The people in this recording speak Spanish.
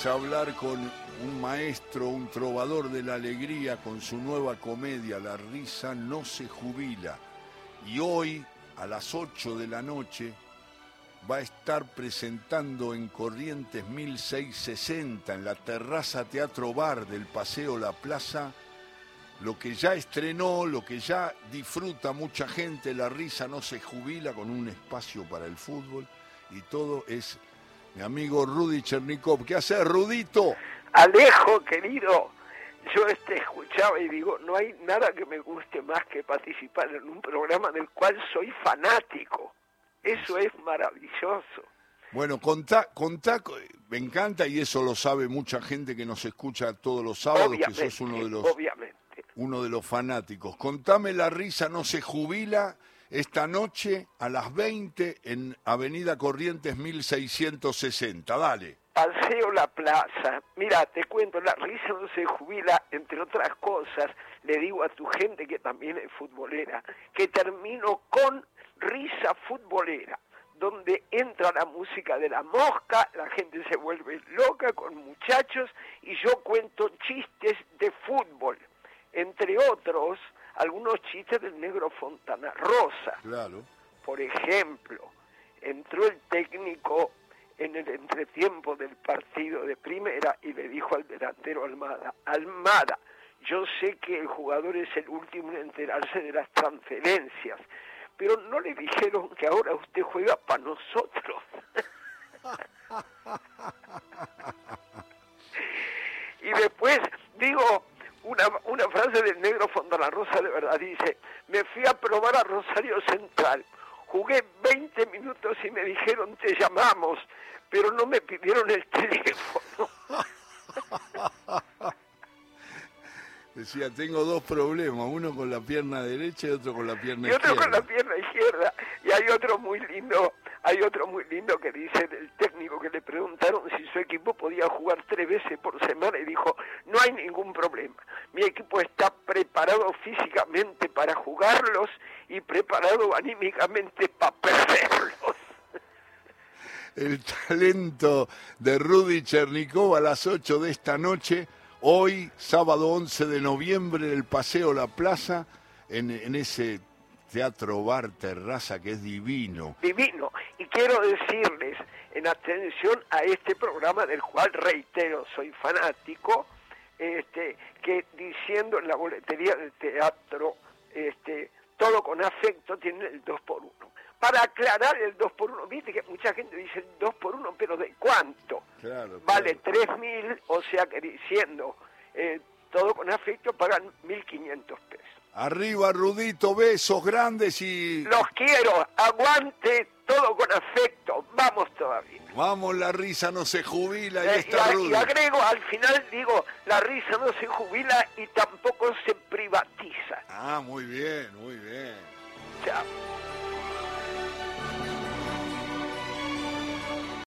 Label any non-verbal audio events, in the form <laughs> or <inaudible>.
es hablar con un maestro, un trovador de la alegría con su nueva comedia La risa no se jubila. Y hoy, a las 8 de la noche, va a estar presentando en Corrientes 1660, en la terraza Teatro Bar del Paseo La Plaza, lo que ya estrenó, lo que ya disfruta mucha gente, la risa no se jubila con un espacio para el fútbol y todo es mi amigo Rudy Chernikov. ¿Qué hace Rudito? Alejo, querido, yo este escuchaba y digo, no hay nada que me guste más que participar en un programa del cual soy fanático. Eso es maravilloso. Bueno, contá, contá, me encanta y eso lo sabe mucha gente que nos escucha todos los sábados, que sos uno de los, obviamente. uno de los fanáticos. Contame la risa no se jubila esta noche a las 20 en Avenida Corrientes 1660. Dale. Paseo La Plaza. Mira, te cuento, la risa no se jubila, entre otras cosas, le digo a tu gente que también es futbolera, que termino con risa futbolera, donde entra la música de la mosca, la gente se vuelve loca con muchachos y yo cuento chistes de fútbol, entre otros algunos chistes del negro Fontana Rosa. Claro. Por ejemplo, entró el técnico en el entretiempo del partido de primera y le dijo al delantero Almada, Almada, yo sé que el jugador es el último en enterarse de las transferencias, pero no le dijeron que ahora usted juega para nosotros. <laughs> frase del negro Fontana Rosa de verdad, dice, me fui a probar a Rosario Central, jugué 20 minutos y me dijeron te llamamos, pero no me pidieron el teléfono. <laughs> Decía, tengo dos problemas, uno con la pierna derecha y otro con la pierna y otro izquierda. con la pierna izquierda. Y hay otro muy lindo, hay otro muy lindo que dice del técnico que le preguntaron si su equipo podía jugar tres veces por semana y dijo, no hay ningún problema. Mi equipo está preparado físicamente para jugarlos y preparado anímicamente para perderlos. <laughs> El talento de Rudy Chernikov a las 8 de esta noche, hoy, sábado 11 de noviembre, en el Paseo La Plaza, en, en ese teatro bar terraza que es divino. Divino. Quiero decirles, en atención a este programa del cual reitero, soy fanático, este, que diciendo en la boletería del teatro, este, todo con afecto tiene el 2 por 1 Para aclarar el 2 por 1 viste que mucha gente dice 2 por 1 pero ¿de cuánto? Claro, Vale claro. 3.000, o sea que diciendo eh, todo con afecto pagan 1.500 pesos. Arriba, Rudito, besos grandes y Los quiero, aguante todo con afecto, vamos todavía. vamos, la risa no se jubila y Eh, y, está a- Rudy. y agrego, al final digo, la risa no se jubila y tampoco se privatiza. Ah, muy bien, muy bien. Chao.